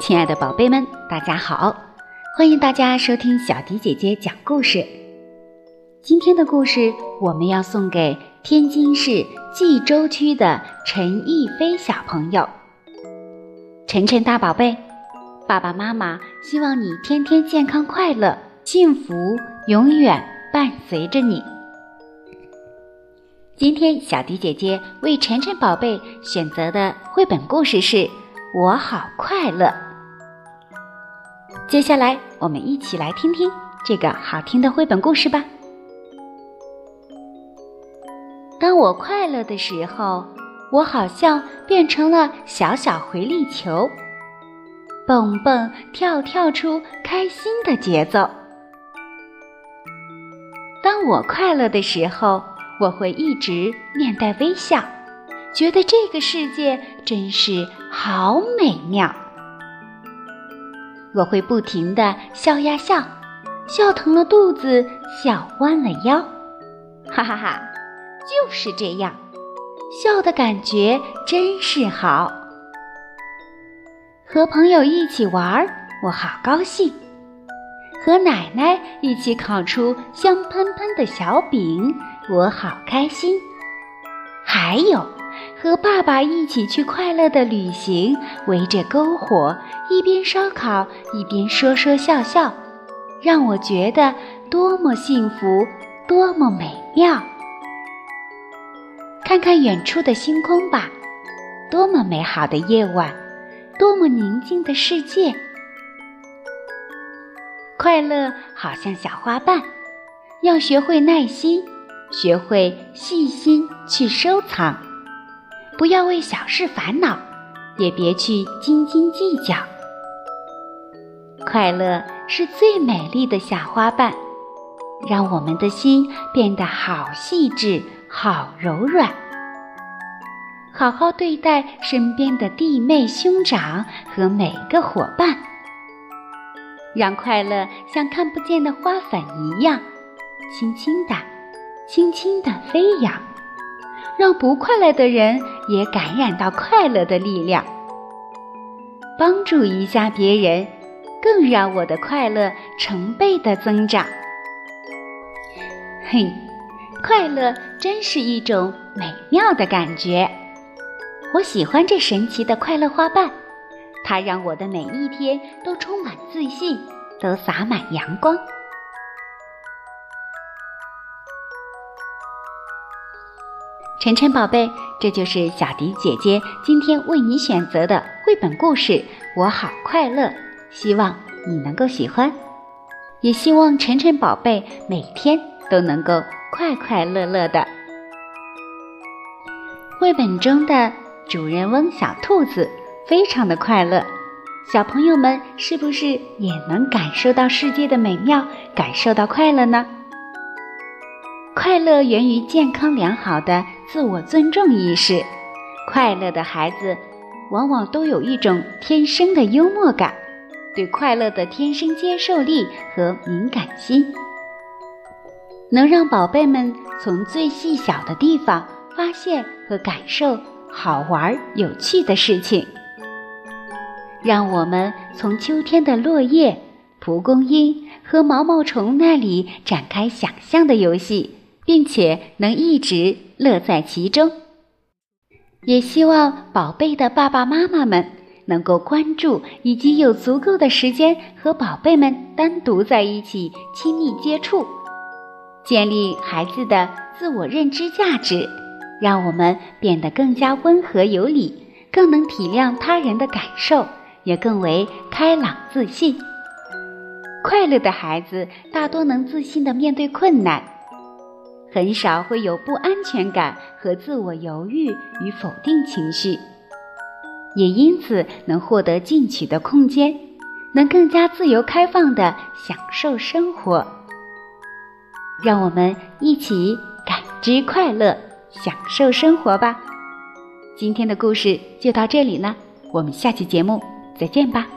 亲爱的宝贝们，大家好！欢迎大家收听小迪姐姐讲故事。今天的故事我们要送给天津市蓟州区的陈逸飞小朋友。晨晨大宝贝，爸爸妈妈希望你天天健康快乐，幸福永远伴随着你。今天小迪姐姐为晨晨宝贝选择的绘本故事是《我好快乐》。接下来，我们一起来听听这个好听的绘本故事吧。当我快乐的时候，我好像变成了小小回力球，蹦蹦跳跳出开心的节奏。当我快乐的时候，我会一直面带微笑，觉得这个世界真是好美妙。我会不停地笑呀笑，笑疼了肚子，笑弯了腰，哈哈哈！就是这样，笑的感觉真是好。和朋友一起玩，我好高兴；和奶奶一起烤出香喷喷的小饼，我好开心。还有。和爸爸一起去快乐的旅行，围着篝火，一边烧烤一边说说笑笑，让我觉得多么幸福，多么美妙。看看远处的星空吧，多么美好的夜晚，多么宁静的世界。快乐好像小花瓣，要学会耐心，学会细心去收藏。不要为小事烦恼，也别去斤斤计较。快乐是最美丽的小花瓣，让我们的心变得好细致、好柔软。好好对待身边的弟妹、兄长和每个伙伴，让快乐像看不见的花粉一样，轻轻的、轻轻的飞扬。让不快乐的人也感染到快乐的力量，帮助一下别人，更让我的快乐成倍的增长。嘿，快乐真是一种美妙的感觉。我喜欢这神奇的快乐花瓣，它让我的每一天都充满自信，都洒满阳光。晨晨宝贝，这就是小迪姐姐今天为你选择的绘本故事。我好快乐，希望你能够喜欢，也希望晨晨宝贝每天都能够快快乐乐的。绘本中的主人翁小兔子非常的快乐，小朋友们是不是也能感受到世界的美妙，感受到快乐呢？快乐源于健康良好的自我尊重意识。快乐的孩子往往都有一种天生的幽默感，对快乐的天生接受力和敏感心，能让宝贝们从最细小的地方发现和感受好玩有趣的事情。让我们从秋天的落叶、蒲公英和毛毛虫那里展开想象的游戏。并且能一直乐在其中，也希望宝贝的爸爸妈妈们能够关注以及有足够的时间和宝贝们单独在一起亲密接触，建立孩子的自我认知价值，让我们变得更加温和有礼，更能体谅他人的感受，也更为开朗自信。快乐的孩子大多能自信地面对困难。很少会有不安全感和自我犹豫与否定情绪，也因此能获得进取的空间，能更加自由开放地享受生活。让我们一起感知快乐，享受生活吧。今天的故事就到这里了，我们下期节目再见吧。